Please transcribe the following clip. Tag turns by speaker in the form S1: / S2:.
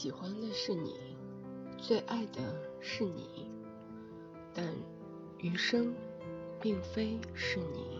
S1: 喜欢的是你最爱的是你但余生并非是你。